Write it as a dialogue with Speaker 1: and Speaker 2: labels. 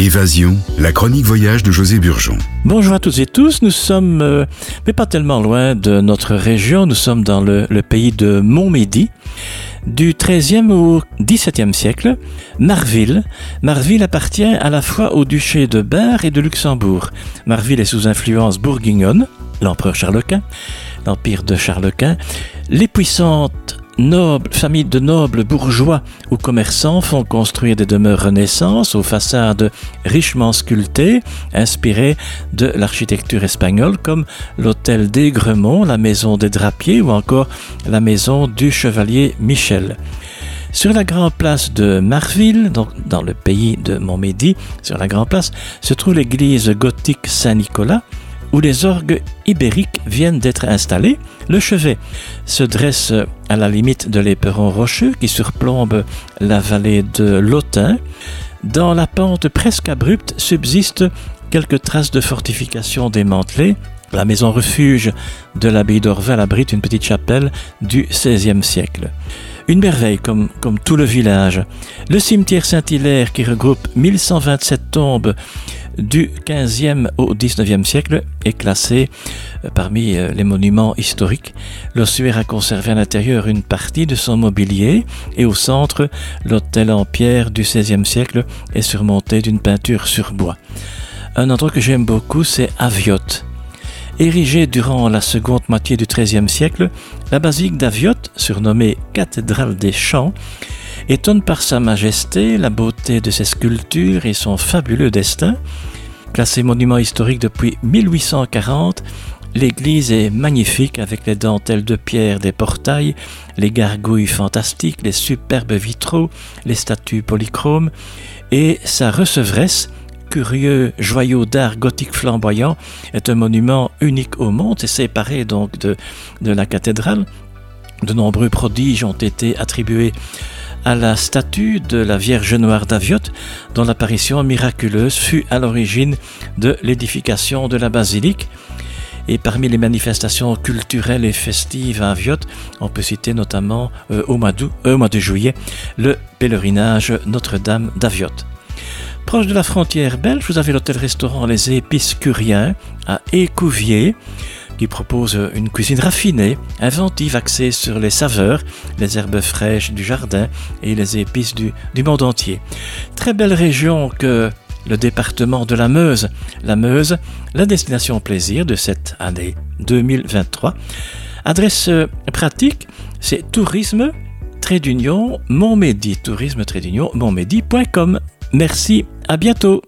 Speaker 1: Évasion, la chronique voyage de José Burgeon.
Speaker 2: Bonjour à toutes et tous, nous sommes, euh, mais pas tellement loin de notre région, nous sommes dans le, pays de Montmédy. Du XIIIe au XVIIe siècle, Marville. Marville appartient à la fois au duché de Bar et de Luxembourg. Marville est sous influence bourguignonne, l'empereur Charles Quint, l'empire de Charles Quint. Les puissantes nobles, familles de nobles bourgeois ou commerçants font construire des demeures Renaissance aux façades richement sculptées, inspirées de l'architecture espagnole, comme l'hôtel d'Aigremont, la maison des drapiers ou encore la maison du chevalier Michel. Sur la grande place de Marville, donc dans le pays de Montmédy, sur la grande place, se trouve l'église gothique Saint-Nicolas, où les orgues ibériques viennent d'être installés. Le chevet se dresse à la limite de l'éperon rocheux qui surplombe la vallée de l'Autun. Dans la pente presque abrupte subsistent quelques traces de fortifications démantelées. La maison refuge de l'abbaye d'Orval abrite une petite chapelle du XVIe siècle. Une merveille comme, comme tout le village. Le cimetière Saint-Hilaire qui regroupe 1127 tombes du 15e au 19e siècle est classé euh, parmi euh, les monuments historiques. L'ossuaire a conservé à l'intérieur une partie de son mobilier et au centre, l'autel en pierre du 16e siècle est surmonté d'une peinture sur bois. Un endroit que j'aime beaucoup, c'est Aviotte. Érigée durant la seconde moitié du XIIIe siècle, la basilique d'Aviotte, surnommée cathédrale des champs, étonne par sa majesté, la beauté de ses sculptures et son fabuleux destin. Classé monument historique depuis 1840, l'église est magnifique avec les dentelles de pierre des portails, les gargouilles fantastiques, les superbes vitraux, les statues polychromes et sa recevresse, curieux joyau d'art gothique flamboyant, est un monument unique au monde et séparé donc de, de la cathédrale. De nombreux prodiges ont été attribués à la statue de la Vierge Noire d'Aviotte, dont l'apparition miraculeuse fut à l'origine de l'édification de la basilique. Et parmi les manifestations culturelles et festives à Aviotte, on peut citer notamment euh, au, mois euh, au mois de juillet le pèlerinage Notre-Dame d'Aviotte. Proche de la frontière belge, vous avez l'hôtel-restaurant Les Épices Curiens à Écouvier qui propose une cuisine raffinée, inventive, axée sur les saveurs, les herbes fraîches du jardin et les épices du, monde entier. Très belle région que le département de la Meuse. La Meuse, la destination plaisir de cette année 2023. Adresse pratique, c'est tourisme d'union Montmédy, tourisme. Merci, à bientôt.